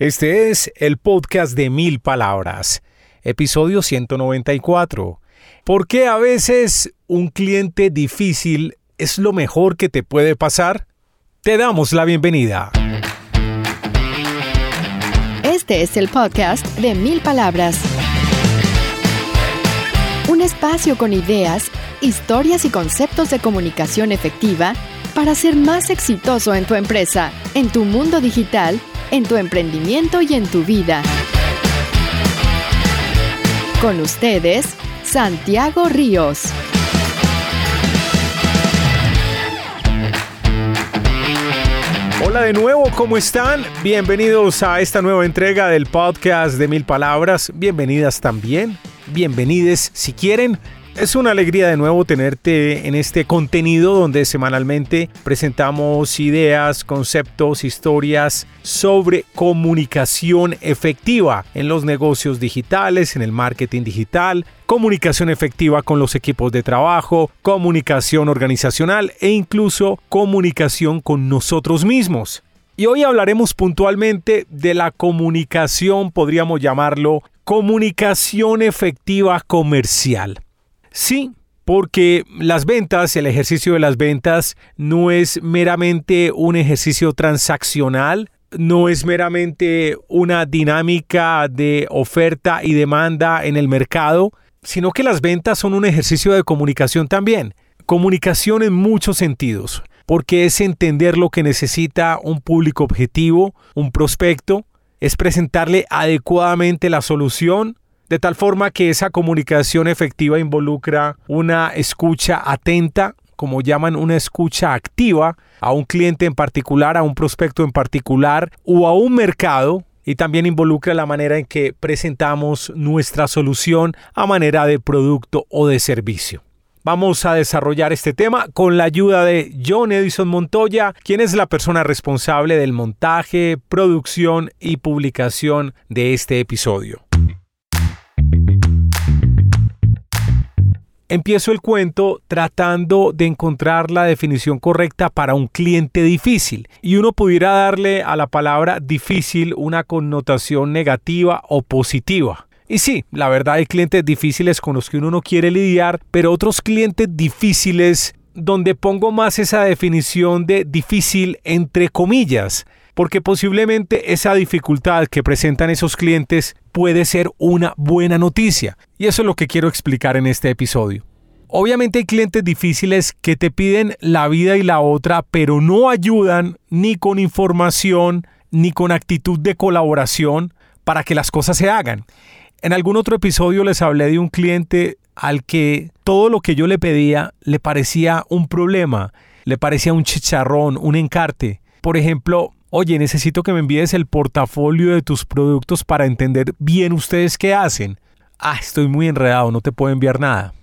Este es el podcast de mil palabras, episodio 194. ¿Por qué a veces un cliente difícil es lo mejor que te puede pasar? Te damos la bienvenida. Este es el podcast de mil palabras. Un espacio con ideas, historias y conceptos de comunicación efectiva para ser más exitoso en tu empresa, en tu mundo digital en tu emprendimiento y en tu vida. Con ustedes, Santiago Ríos. Hola de nuevo, ¿cómo están? Bienvenidos a esta nueva entrega del podcast de Mil Palabras. Bienvenidas también. Bienvenides si quieren. Es una alegría de nuevo tenerte en este contenido donde semanalmente presentamos ideas, conceptos, historias sobre comunicación efectiva en los negocios digitales, en el marketing digital, comunicación efectiva con los equipos de trabajo, comunicación organizacional e incluso comunicación con nosotros mismos. Y hoy hablaremos puntualmente de la comunicación, podríamos llamarlo comunicación efectiva comercial. Sí, porque las ventas, el ejercicio de las ventas no es meramente un ejercicio transaccional, no es meramente una dinámica de oferta y demanda en el mercado, sino que las ventas son un ejercicio de comunicación también. Comunicación en muchos sentidos, porque es entender lo que necesita un público objetivo, un prospecto, es presentarle adecuadamente la solución de tal forma que esa comunicación efectiva involucra una escucha atenta, como llaman una escucha activa, a un cliente en particular, a un prospecto en particular o a un mercado, y también involucra la manera en que presentamos nuestra solución a manera de producto o de servicio. Vamos a desarrollar este tema con la ayuda de John Edison Montoya, quien es la persona responsable del montaje, producción y publicación de este episodio. Empiezo el cuento tratando de encontrar la definición correcta para un cliente difícil. Y uno pudiera darle a la palabra difícil una connotación negativa o positiva. Y sí, la verdad hay clientes difíciles con los que uno no quiere lidiar, pero otros clientes difíciles donde pongo más esa definición de difícil entre comillas, porque posiblemente esa dificultad que presentan esos clientes puede ser una buena noticia. Y eso es lo que quiero explicar en este episodio. Obviamente hay clientes difíciles que te piden la vida y la otra, pero no ayudan ni con información ni con actitud de colaboración para que las cosas se hagan. En algún otro episodio les hablé de un cliente al que todo lo que yo le pedía le parecía un problema, le parecía un chicharrón, un encarte. Por ejemplo, oye, necesito que me envíes el portafolio de tus productos para entender bien ustedes qué hacen. Ah, estoy muy enredado, no te puedo enviar nada.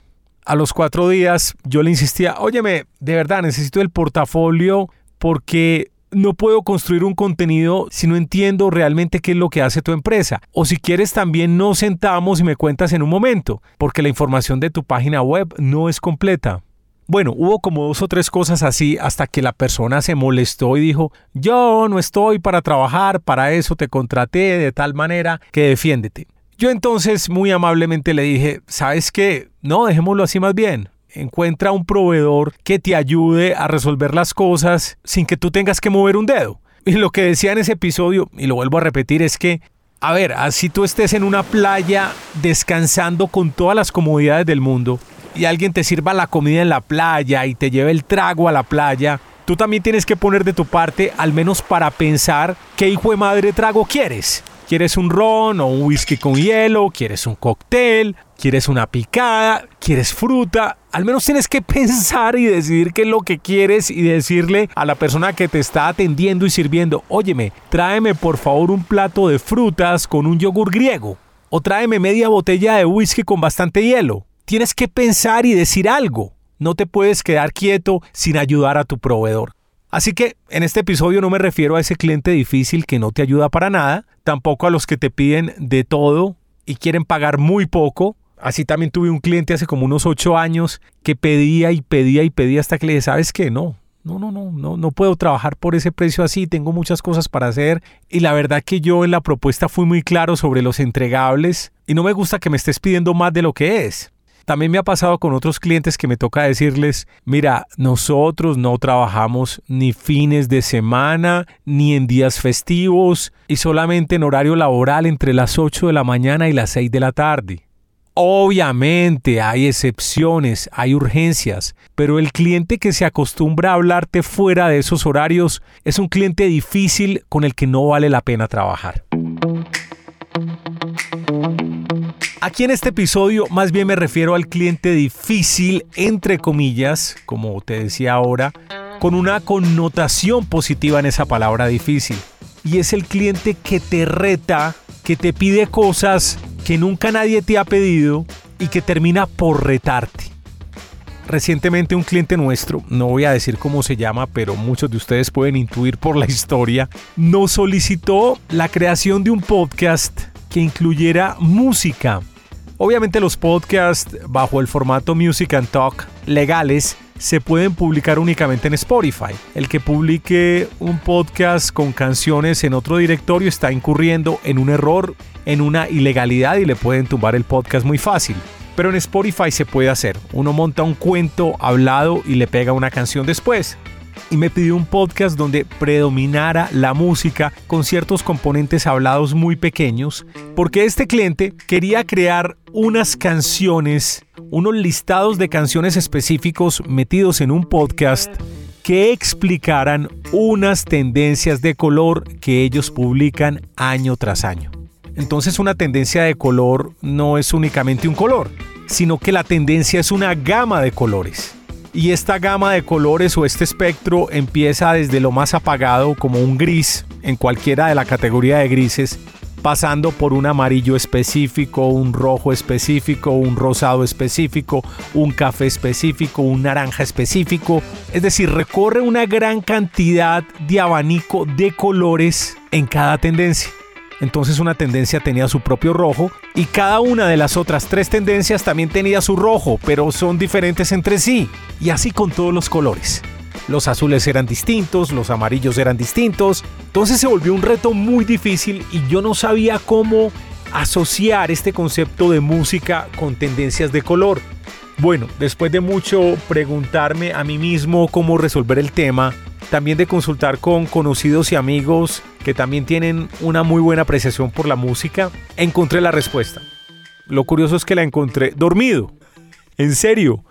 A los cuatro días yo le insistía, óyeme, de verdad necesito el portafolio porque no puedo construir un contenido si no entiendo realmente qué es lo que hace tu empresa. O si quieres también nos sentamos y me cuentas en un momento, porque la información de tu página web no es completa. Bueno, hubo como dos o tres cosas así hasta que la persona se molestó y dijo, yo no estoy para trabajar, para eso te contraté de tal manera que defiéndete. Yo entonces muy amablemente le dije, ¿sabes qué? No, dejémoslo así más bien. Encuentra un proveedor que te ayude a resolver las cosas sin que tú tengas que mover un dedo. Y lo que decía en ese episodio, y lo vuelvo a repetir, es que, a ver, así tú estés en una playa descansando con todas las comodidades del mundo y alguien te sirva la comida en la playa y te lleve el trago a la playa, tú también tienes que poner de tu parte al menos para pensar qué hijo de madre trago quieres. ¿Quieres un ron o un whisky con hielo? ¿Quieres un cóctel? ¿Quieres una picada? ¿Quieres fruta? Al menos tienes que pensar y decidir qué es lo que quieres y decirle a la persona que te está atendiendo y sirviendo, óyeme, tráeme por favor un plato de frutas con un yogur griego. O tráeme media botella de whisky con bastante hielo. Tienes que pensar y decir algo. No te puedes quedar quieto sin ayudar a tu proveedor. Así que en este episodio no me refiero a ese cliente difícil que no te ayuda para nada, tampoco a los que te piden de todo y quieren pagar muy poco. Así también tuve un cliente hace como unos ocho años que pedía y pedía y pedía hasta que le dije, ¿sabes qué? No, no, no, no, no, no puedo trabajar por ese precio así, tengo muchas cosas para hacer. Y la verdad que yo en la propuesta fui muy claro sobre los entregables y no me gusta que me estés pidiendo más de lo que es. También me ha pasado con otros clientes que me toca decirles, mira, nosotros no trabajamos ni fines de semana, ni en días festivos, y solamente en horario laboral entre las 8 de la mañana y las 6 de la tarde. Obviamente hay excepciones, hay urgencias, pero el cliente que se acostumbra a hablarte fuera de esos horarios es un cliente difícil con el que no vale la pena trabajar. Aquí en este episodio más bien me refiero al cliente difícil, entre comillas, como te decía ahora, con una connotación positiva en esa palabra difícil. Y es el cliente que te reta, que te pide cosas que nunca nadie te ha pedido y que termina por retarte. Recientemente un cliente nuestro, no voy a decir cómo se llama, pero muchos de ustedes pueden intuir por la historia, nos solicitó la creación de un podcast que incluyera música. Obviamente los podcasts bajo el formato Music and Talk legales se pueden publicar únicamente en Spotify. El que publique un podcast con canciones en otro directorio está incurriendo en un error, en una ilegalidad y le pueden tumbar el podcast muy fácil. Pero en Spotify se puede hacer. Uno monta un cuento hablado y le pega una canción después y me pidió un podcast donde predominara la música con ciertos componentes hablados muy pequeños, porque este cliente quería crear unas canciones, unos listados de canciones específicos metidos en un podcast que explicaran unas tendencias de color que ellos publican año tras año. Entonces una tendencia de color no es únicamente un color, sino que la tendencia es una gama de colores. Y esta gama de colores o este espectro empieza desde lo más apagado como un gris en cualquiera de la categoría de grises, pasando por un amarillo específico, un rojo específico, un rosado específico, un café específico, un naranja específico. Es decir, recorre una gran cantidad de abanico de colores en cada tendencia. Entonces una tendencia tenía su propio rojo y cada una de las otras tres tendencias también tenía su rojo, pero son diferentes entre sí. Y así con todos los colores. Los azules eran distintos, los amarillos eran distintos. Entonces se volvió un reto muy difícil y yo no sabía cómo asociar este concepto de música con tendencias de color. Bueno, después de mucho preguntarme a mí mismo cómo resolver el tema, también de consultar con conocidos y amigos que también tienen una muy buena apreciación por la música, encontré la respuesta. Lo curioso es que la encontré dormido. En serio,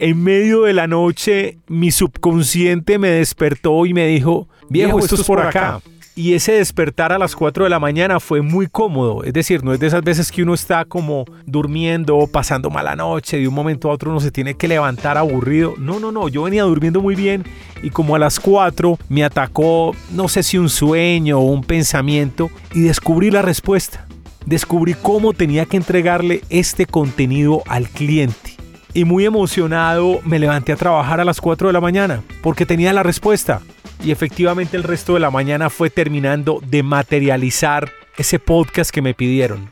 en medio de la noche mi subconsciente me despertó y me dijo, viejo, esto, es por acá y ese despertar a las 4 de la mañana fue muy cómodo. Es decir, no es de esas veces que uno está como durmiendo, pasando mala noche, de un momento a otro uno se tiene que levantar aburrido. No, no, no, yo venía durmiendo muy bien y como a las 4 me atacó, no sé si un sueño o un pensamiento y descubrí la respuesta. Descubrí cómo tenía que entregarle este contenido al cliente. Y muy emocionado me levanté a trabajar a las 4 de la mañana porque tenía la respuesta y efectivamente el resto de la mañana fue terminando de materializar ese podcast que me pidieron.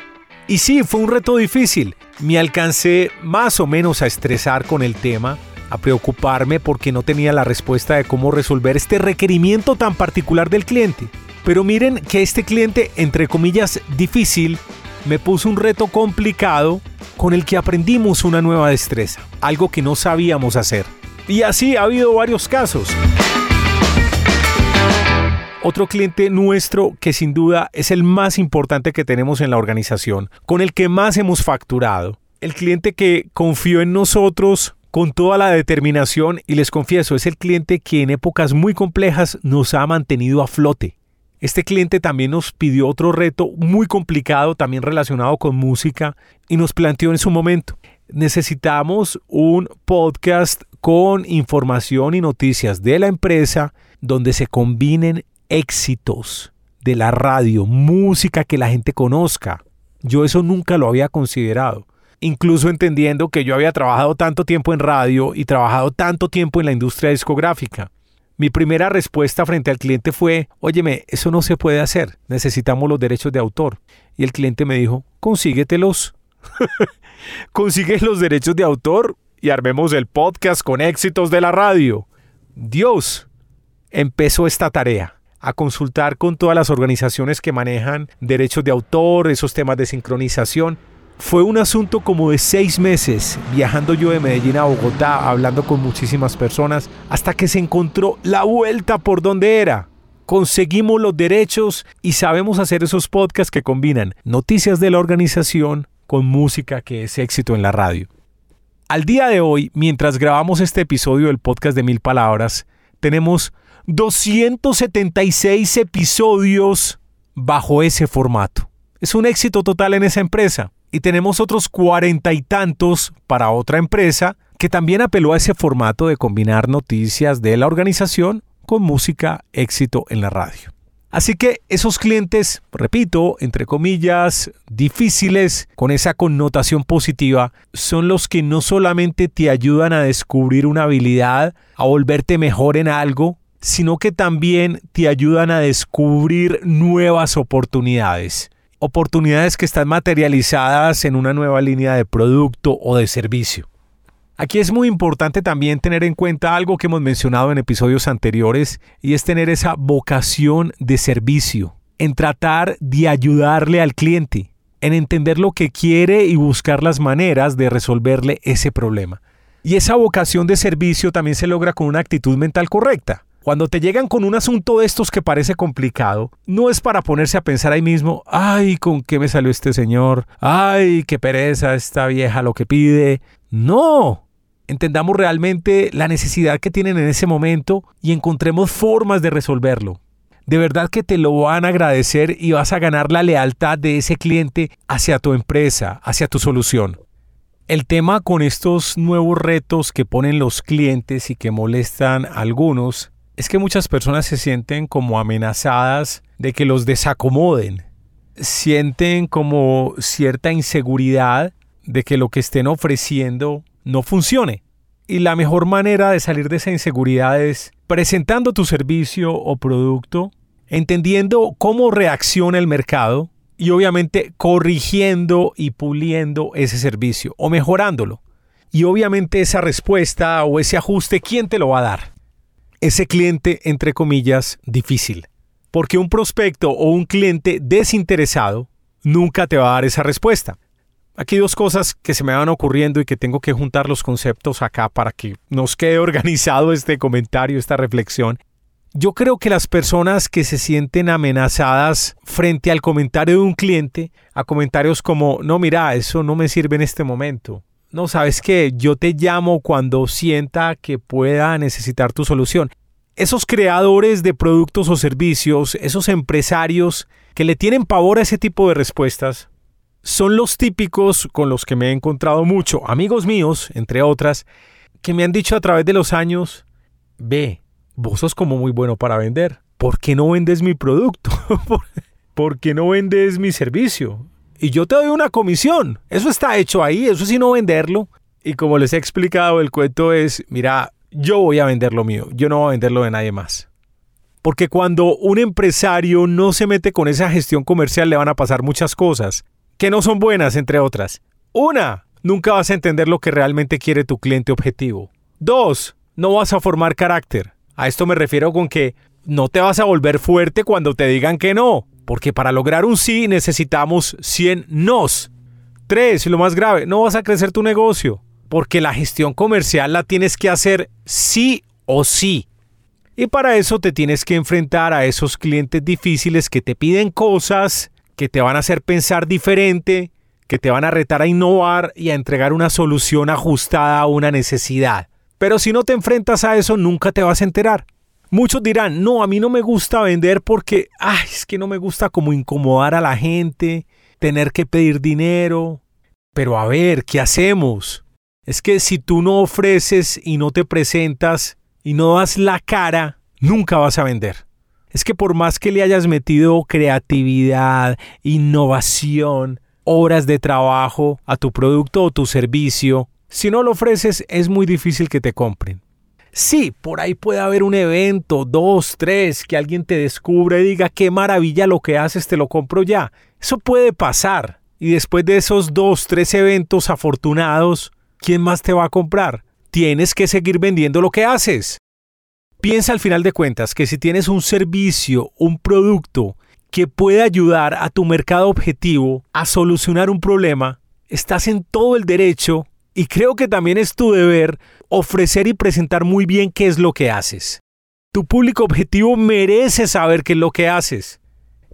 Y sí, fue un reto difícil. Me alcancé más o menos a estresar con el tema, a preocuparme porque no tenía la respuesta de cómo resolver este requerimiento tan particular del cliente. Pero miren que este cliente, entre comillas, difícil, me puso un reto complicado con el que aprendimos una nueva destreza, algo que no sabíamos hacer. Y así ha habido varios casos. Otro cliente nuestro que sin duda es el más importante que tenemos en la organización, con el que más hemos facturado. El cliente que confió en nosotros con toda la determinación y les confieso, es el cliente que en épocas muy complejas nos ha mantenido a flote. Este cliente también nos pidió otro reto muy complicado, también relacionado con música, y nos planteó en su momento, necesitamos un podcast con información y noticias de la empresa donde se combinen éxitos de la radio, música que la gente conozca. Yo eso nunca lo había considerado. Incluso entendiendo que yo había trabajado tanto tiempo en radio y trabajado tanto tiempo en la industria discográfica. Mi primera respuesta frente al cliente fue, óyeme, eso no se puede hacer, necesitamos los derechos de autor. Y el cliente me dijo, consíguetelos. Consigue los derechos de autor y armemos el podcast con éxitos de la radio. Dios empezó esta tarea a consultar con todas las organizaciones que manejan derechos de autor, esos temas de sincronización. Fue un asunto como de seis meses, viajando yo de Medellín a Bogotá, hablando con muchísimas personas, hasta que se encontró la vuelta por donde era. Conseguimos los derechos y sabemos hacer esos podcasts que combinan noticias de la organización con música que es éxito en la radio. Al día de hoy, mientras grabamos este episodio del podcast de Mil Palabras, tenemos 276 episodios bajo ese formato. Es un éxito total en esa empresa. Y tenemos otros cuarenta y tantos para otra empresa que también apeló a ese formato de combinar noticias de la organización con música éxito en la radio. Así que esos clientes, repito, entre comillas, difíciles, con esa connotación positiva, son los que no solamente te ayudan a descubrir una habilidad, a volverte mejor en algo, sino que también te ayudan a descubrir nuevas oportunidades. Oportunidades que están materializadas en una nueva línea de producto o de servicio. Aquí es muy importante también tener en cuenta algo que hemos mencionado en episodios anteriores y es tener esa vocación de servicio, en tratar de ayudarle al cliente, en entender lo que quiere y buscar las maneras de resolverle ese problema. Y esa vocación de servicio también se logra con una actitud mental correcta. Cuando te llegan con un asunto de estos que parece complicado, no es para ponerse a pensar ahí mismo, ay, ¿con qué me salió este señor? Ay, qué pereza esta vieja lo que pide. No, entendamos realmente la necesidad que tienen en ese momento y encontremos formas de resolverlo. De verdad que te lo van a agradecer y vas a ganar la lealtad de ese cliente hacia tu empresa, hacia tu solución. El tema con estos nuevos retos que ponen los clientes y que molestan a algunos es que muchas personas se sienten como amenazadas de que los desacomoden. Sienten como cierta inseguridad de que lo que estén ofreciendo no funcione. Y la mejor manera de salir de esa inseguridad es presentando tu servicio o producto, entendiendo cómo reacciona el mercado y obviamente corrigiendo y puliendo ese servicio o mejorándolo. Y obviamente esa respuesta o ese ajuste, ¿quién te lo va a dar? Ese cliente, entre comillas, difícil. Porque un prospecto o un cliente desinteresado nunca te va a dar esa respuesta. Aquí dos cosas que se me van ocurriendo y que tengo que juntar los conceptos acá para que nos quede organizado este comentario, esta reflexión. Yo creo que las personas que se sienten amenazadas frente al comentario de un cliente, a comentarios como, no, mira, eso no me sirve en este momento, no, sabes que yo te llamo cuando sienta que pueda necesitar tu solución. Esos creadores de productos o servicios, esos empresarios que le tienen pavor a ese tipo de respuestas, son los típicos con los que me he encontrado mucho, amigos míos, entre otras, que me han dicho a través de los años, ve, vos sos como muy bueno para vender, ¿por qué no vendes mi producto? ¿Por qué no vendes mi servicio? Y yo te doy una comisión. Eso está hecho ahí, eso es no venderlo. Y como les he explicado, el cuento es, mira, yo voy a vender lo mío, yo no voy a vender lo de nadie más. Porque cuando un empresario no se mete con esa gestión comercial le van a pasar muchas cosas, que no son buenas, entre otras. Una, nunca vas a entender lo que realmente quiere tu cliente objetivo. Dos, no vas a formar carácter. A esto me refiero con que no te vas a volver fuerte cuando te digan que no, porque para lograr un sí necesitamos 100 nos. Tres, lo más grave, no vas a crecer tu negocio, porque la gestión comercial la tienes que hacer sí o sí. Y para eso te tienes que enfrentar a esos clientes difíciles que te piden cosas, que te van a hacer pensar diferente, que te van a retar a innovar y a entregar una solución ajustada a una necesidad. Pero si no te enfrentas a eso, nunca te vas a enterar. Muchos dirán, no, a mí no me gusta vender porque, ay, es que no me gusta como incomodar a la gente, tener que pedir dinero. Pero a ver, ¿qué hacemos? Es que si tú no ofreces y no te presentas y no das la cara, nunca vas a vender. Es que por más que le hayas metido creatividad, innovación, horas de trabajo a tu producto o tu servicio, si no lo ofreces es muy difícil que te compren. Sí, por ahí puede haber un evento, dos, tres, que alguien te descubra y diga qué maravilla lo que haces, te lo compro ya. Eso puede pasar. Y después de esos dos, tres eventos afortunados, ¿quién más te va a comprar? Tienes que seguir vendiendo lo que haces. Piensa al final de cuentas que si tienes un servicio, un producto que puede ayudar a tu mercado objetivo a solucionar un problema, estás en todo el derecho y creo que también es tu deber ofrecer y presentar muy bien qué es lo que haces. Tu público objetivo merece saber qué es lo que haces.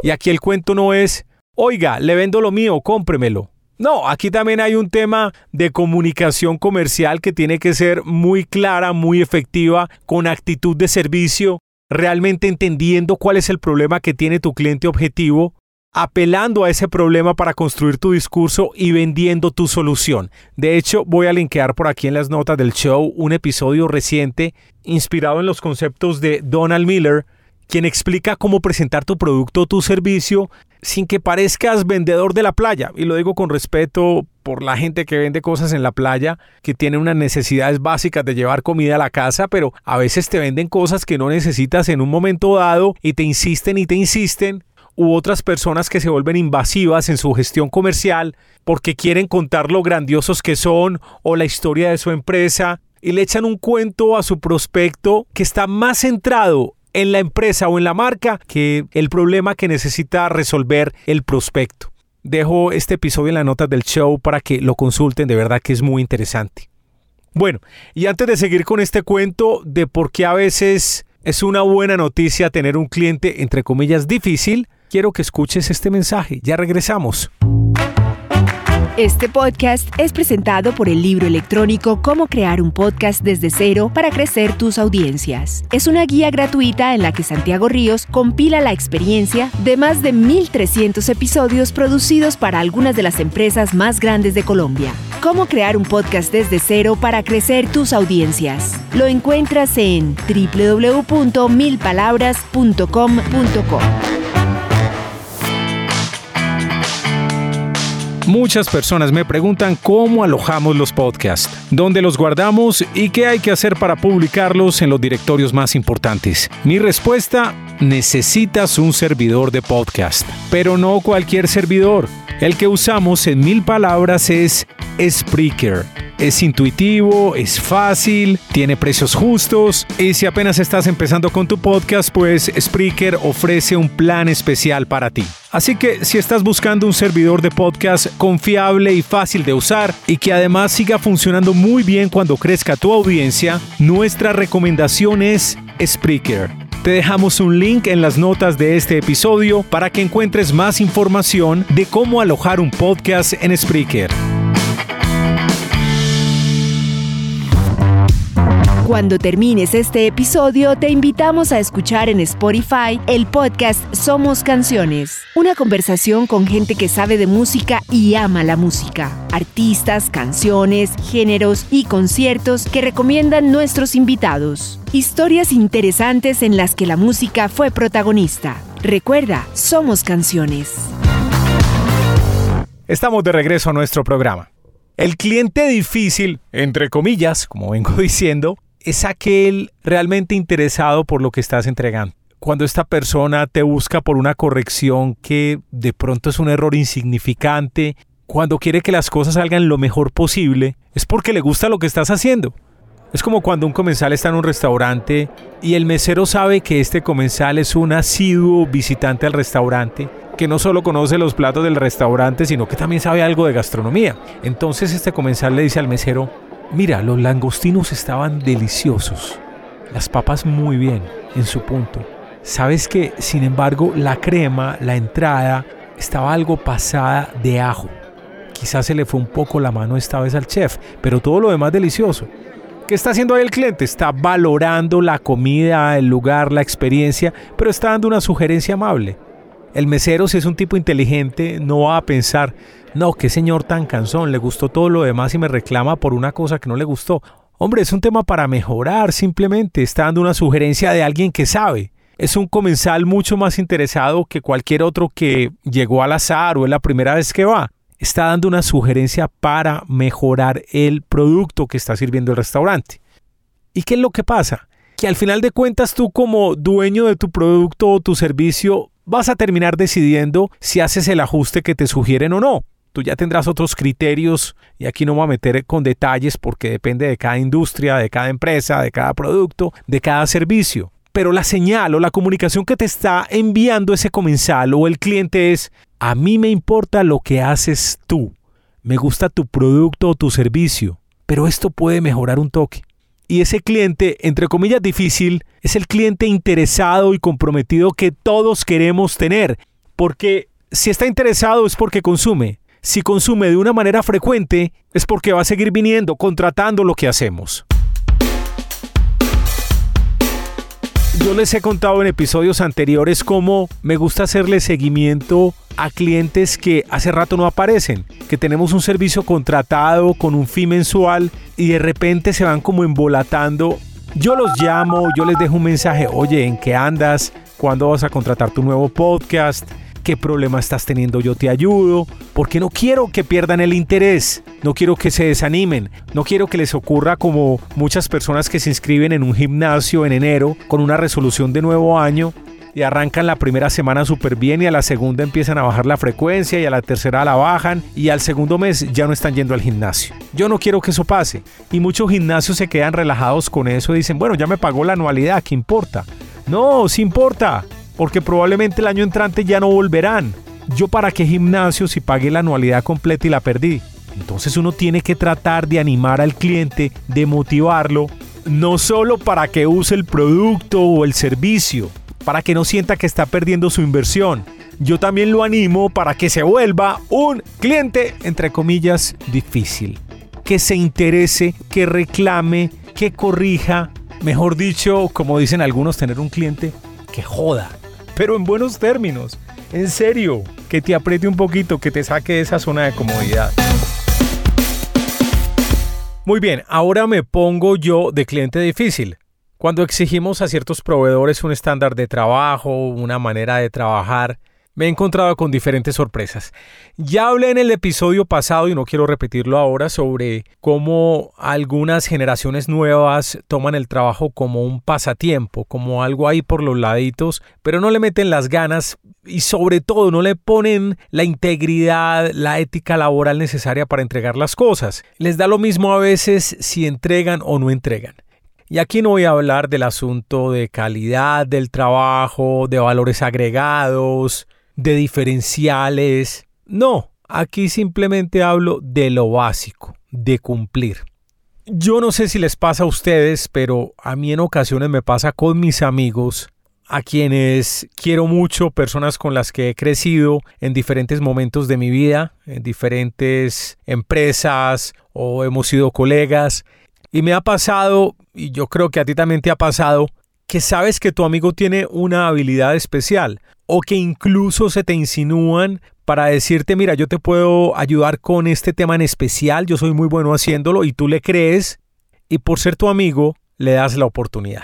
Y aquí el cuento no es, oiga, le vendo lo mío, cómpremelo. No, aquí también hay un tema de comunicación comercial que tiene que ser muy clara, muy efectiva, con actitud de servicio, realmente entendiendo cuál es el problema que tiene tu cliente objetivo apelando a ese problema para construir tu discurso y vendiendo tu solución. De hecho, voy a linkear por aquí en las notas del show un episodio reciente inspirado en los conceptos de Donald Miller, quien explica cómo presentar tu producto o tu servicio sin que parezcas vendedor de la playa. Y lo digo con respeto por la gente que vende cosas en la playa, que tiene unas necesidades básicas de llevar comida a la casa, pero a veces te venden cosas que no necesitas en un momento dado y te insisten y te insisten u otras personas que se vuelven invasivas en su gestión comercial porque quieren contar lo grandiosos que son o la historia de su empresa y le echan un cuento a su prospecto que está más centrado en la empresa o en la marca que el problema que necesita resolver el prospecto. Dejo este episodio en las notas del show para que lo consulten, de verdad que es muy interesante. Bueno, y antes de seguir con este cuento de por qué a veces es una buena noticia tener un cliente entre comillas difícil, quiero que escuches este mensaje. Ya regresamos. Este podcast es presentado por el libro electrónico Cómo crear un podcast desde cero para crecer tus audiencias. Es una guía gratuita en la que Santiago Ríos compila la experiencia de más de 1.300 episodios producidos para algunas de las empresas más grandes de Colombia. Cómo crear un podcast desde cero para crecer tus audiencias. Lo encuentras en www.milpalabras.com.co. Muchas personas me preguntan cómo alojamos los podcasts, dónde los guardamos y qué hay que hacer para publicarlos en los directorios más importantes. Mi respuesta, necesitas un servidor de podcast, pero no cualquier servidor. El que usamos en mil palabras es Spreaker. Es intuitivo, es fácil, tiene precios justos y si apenas estás empezando con tu podcast, pues Spreaker ofrece un plan especial para ti. Así que si estás buscando un servidor de podcast confiable y fácil de usar y que además siga funcionando muy bien cuando crezca tu audiencia, nuestra recomendación es Spreaker. Te dejamos un link en las notas de este episodio para que encuentres más información de cómo alojar un podcast en Spreaker. Cuando termines este episodio, te invitamos a escuchar en Spotify el podcast Somos Canciones, una conversación con gente que sabe de música y ama la música, artistas, canciones, géneros y conciertos que recomiendan nuestros invitados. Historias interesantes en las que la música fue protagonista. Recuerda, Somos Canciones. Estamos de regreso a nuestro programa. El cliente difícil, entre comillas, como vengo diciendo, es aquel realmente interesado por lo que estás entregando. cuando esta persona te busca por una corrección que de pronto es un error insignificante, cuando quiere que las cosas salgan lo mejor posible, es porque le gusta lo que estás haciendo. Es como cuando un comensal está en un restaurante y el mesero sabe que este comensal es un asiduo visitante al restaurante, que no solo conoce los platos del restaurante, sino que también sabe algo de gastronomía. Entonces este comensal le dice al mesero, mira, los langostinos estaban deliciosos, las papas muy bien, en su punto. Sabes que, sin embargo, la crema, la entrada, estaba algo pasada de ajo. Quizás se le fue un poco la mano esta vez al chef, pero todo lo demás delicioso. ¿Qué está haciendo ahí el cliente? Está valorando la comida, el lugar, la experiencia, pero está dando una sugerencia amable. El mesero, si es un tipo inteligente, no va a pensar, no, qué señor tan cansón, le gustó todo lo demás y me reclama por una cosa que no le gustó. Hombre, es un tema para mejorar, simplemente está dando una sugerencia de alguien que sabe. Es un comensal mucho más interesado que cualquier otro que llegó al azar o es la primera vez que va está dando una sugerencia para mejorar el producto que está sirviendo el restaurante. ¿Y qué es lo que pasa? Que al final de cuentas tú como dueño de tu producto o tu servicio vas a terminar decidiendo si haces el ajuste que te sugieren o no. Tú ya tendrás otros criterios y aquí no me voy a meter con detalles porque depende de cada industria, de cada empresa, de cada producto, de cada servicio pero la señal o la comunicación que te está enviando ese comensal o el cliente es, a mí me importa lo que haces tú, me gusta tu producto o tu servicio, pero esto puede mejorar un toque. Y ese cliente, entre comillas difícil, es el cliente interesado y comprometido que todos queremos tener, porque si está interesado es porque consume. Si consume de una manera frecuente, es porque va a seguir viniendo, contratando lo que hacemos. Yo les he contado en episodios anteriores cómo me gusta hacerle seguimiento a clientes que hace rato no aparecen, que tenemos un servicio contratado con un fee mensual y de repente se van como embolatando. Yo los llamo, yo les dejo un mensaje, oye, ¿en qué andas? ¿Cuándo vas a contratar tu nuevo podcast? qué problema estás teniendo, yo te ayudo, porque no quiero que pierdan el interés, no quiero que se desanimen, no quiero que les ocurra como muchas personas que se inscriben en un gimnasio en enero con una resolución de nuevo año y arrancan la primera semana súper bien y a la segunda empiezan a bajar la frecuencia y a la tercera la bajan y al segundo mes ya no están yendo al gimnasio. Yo no quiero que eso pase y muchos gimnasios se quedan relajados con eso y dicen, bueno, ya me pagó la anualidad, ¿qué importa? No, sí importa porque probablemente el año entrante ya no volverán. Yo para qué gimnasio si pagué la anualidad completa y la perdí. Entonces uno tiene que tratar de animar al cliente, de motivarlo, no solo para que use el producto o el servicio, para que no sienta que está perdiendo su inversión. Yo también lo animo para que se vuelva un cliente, entre comillas, difícil. Que se interese, que reclame, que corrija. Mejor dicho, como dicen algunos, tener un cliente que joda pero en buenos términos. En serio, que te apriete un poquito, que te saque de esa zona de comodidad. Muy bien, ahora me pongo yo de cliente difícil. Cuando exigimos a ciertos proveedores un estándar de trabajo, una manera de trabajar, me he encontrado con diferentes sorpresas. Ya hablé en el episodio pasado y no quiero repetirlo ahora sobre cómo algunas generaciones nuevas toman el trabajo como un pasatiempo, como algo ahí por los laditos, pero no le meten las ganas y sobre todo no le ponen la integridad, la ética laboral necesaria para entregar las cosas. Les da lo mismo a veces si entregan o no entregan. Y aquí no voy a hablar del asunto de calidad del trabajo, de valores agregados, de diferenciales. No, aquí simplemente hablo de lo básico, de cumplir. Yo no sé si les pasa a ustedes, pero a mí en ocasiones me pasa con mis amigos, a quienes quiero mucho, personas con las que he crecido en diferentes momentos de mi vida, en diferentes empresas o hemos sido colegas. Y me ha pasado, y yo creo que a ti también te ha pasado, que sabes que tu amigo tiene una habilidad especial o que incluso se te insinúan para decirte, mira, yo te puedo ayudar con este tema en especial, yo soy muy bueno haciéndolo y tú le crees y por ser tu amigo le das la oportunidad.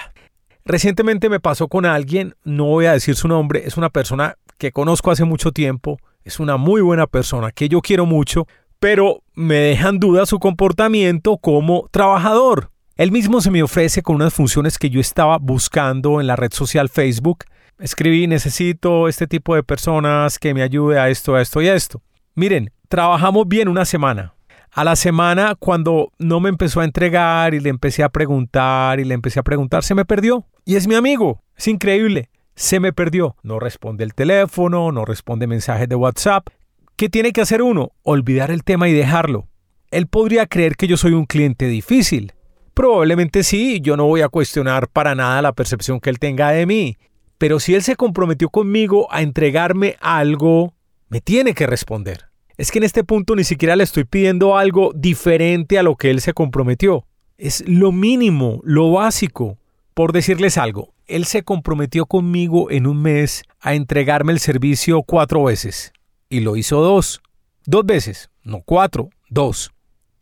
Recientemente me pasó con alguien, no voy a decir su nombre, es una persona que conozco hace mucho tiempo, es una muy buena persona que yo quiero mucho, pero me deja en duda su comportamiento como trabajador. Él mismo se me ofrece con unas funciones que yo estaba buscando en la red social Facebook escribí, necesito este tipo de personas que me ayude a esto, a esto y a esto. Miren, trabajamos bien una semana. A la semana, cuando no me empezó a entregar y le empecé a preguntar y le empecé a preguntar, se me perdió. Y es mi amigo. Es increíble. Se me perdió. No responde el teléfono, no responde mensajes de WhatsApp. ¿Qué tiene que hacer uno? Olvidar el tema y dejarlo. Él podría creer que yo soy un cliente difícil. Probablemente sí, yo no voy a cuestionar para nada la percepción que él tenga de mí. Pero si él se comprometió conmigo a entregarme algo, me tiene que responder. Es que en este punto ni siquiera le estoy pidiendo algo diferente a lo que él se comprometió. Es lo mínimo, lo básico. Por decirles algo, él se comprometió conmigo en un mes a entregarme el servicio cuatro veces. Y lo hizo dos. Dos veces, no cuatro, dos.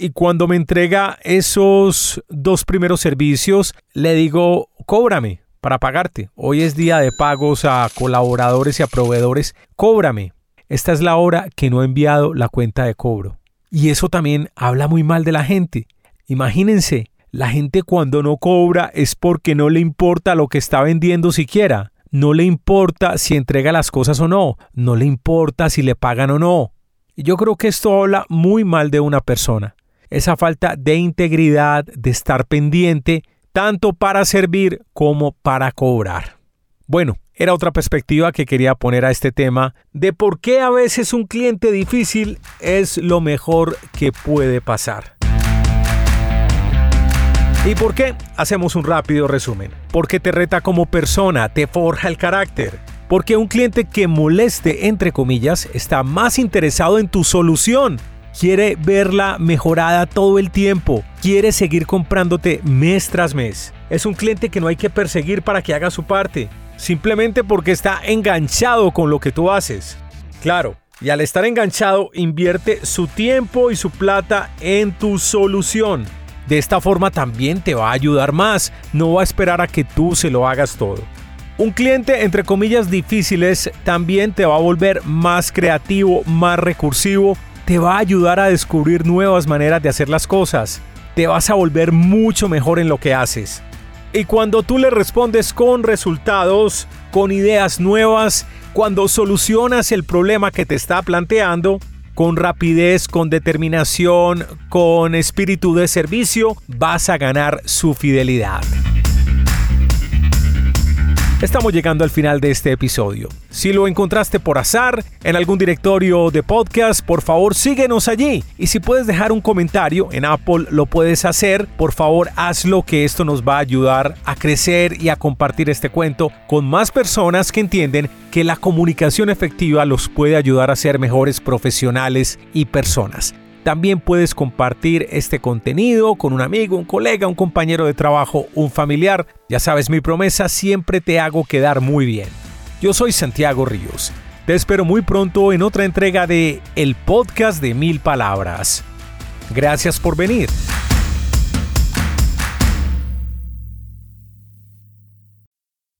Y cuando me entrega esos dos primeros servicios, le digo, cóbrame para pagarte. Hoy es día de pagos a colaboradores y a proveedores. Cóbrame. Esta es la hora que no he enviado la cuenta de cobro. Y eso también habla muy mal de la gente. Imagínense, la gente cuando no cobra es porque no le importa lo que está vendiendo siquiera. No le importa si entrega las cosas o no. No le importa si le pagan o no. Y yo creo que esto habla muy mal de una persona esa falta de integridad, de estar pendiente, tanto para servir como para cobrar. Bueno, era otra perspectiva que quería poner a este tema de por qué a veces un cliente difícil es lo mejor que puede pasar. ¿Y por qué? Hacemos un rápido resumen. Porque te reta como persona, te forja el carácter. Porque un cliente que moleste, entre comillas, está más interesado en tu solución quiere verla mejorada todo el tiempo, quiere seguir comprándote mes tras mes. Es un cliente que no hay que perseguir para que haga su parte, simplemente porque está enganchado con lo que tú haces. Claro, y al estar enganchado invierte su tiempo y su plata en tu solución. De esta forma también te va a ayudar más, no va a esperar a que tú se lo hagas todo. Un cliente entre comillas difíciles también te va a volver más creativo, más recursivo te va a ayudar a descubrir nuevas maneras de hacer las cosas. Te vas a volver mucho mejor en lo que haces. Y cuando tú le respondes con resultados, con ideas nuevas, cuando solucionas el problema que te está planteando, con rapidez, con determinación, con espíritu de servicio, vas a ganar su fidelidad. Estamos llegando al final de este episodio. Si lo encontraste por azar en algún directorio de podcast, por favor síguenos allí. Y si puedes dejar un comentario en Apple, lo puedes hacer. Por favor, hazlo que esto nos va a ayudar a crecer y a compartir este cuento con más personas que entienden que la comunicación efectiva los puede ayudar a ser mejores profesionales y personas. También puedes compartir este contenido con un amigo, un colega, un compañero de trabajo, un familiar. Ya sabes, mi promesa siempre te hago quedar muy bien. Yo soy Santiago Ríos. Te espero muy pronto en otra entrega de El Podcast de Mil Palabras. Gracias por venir.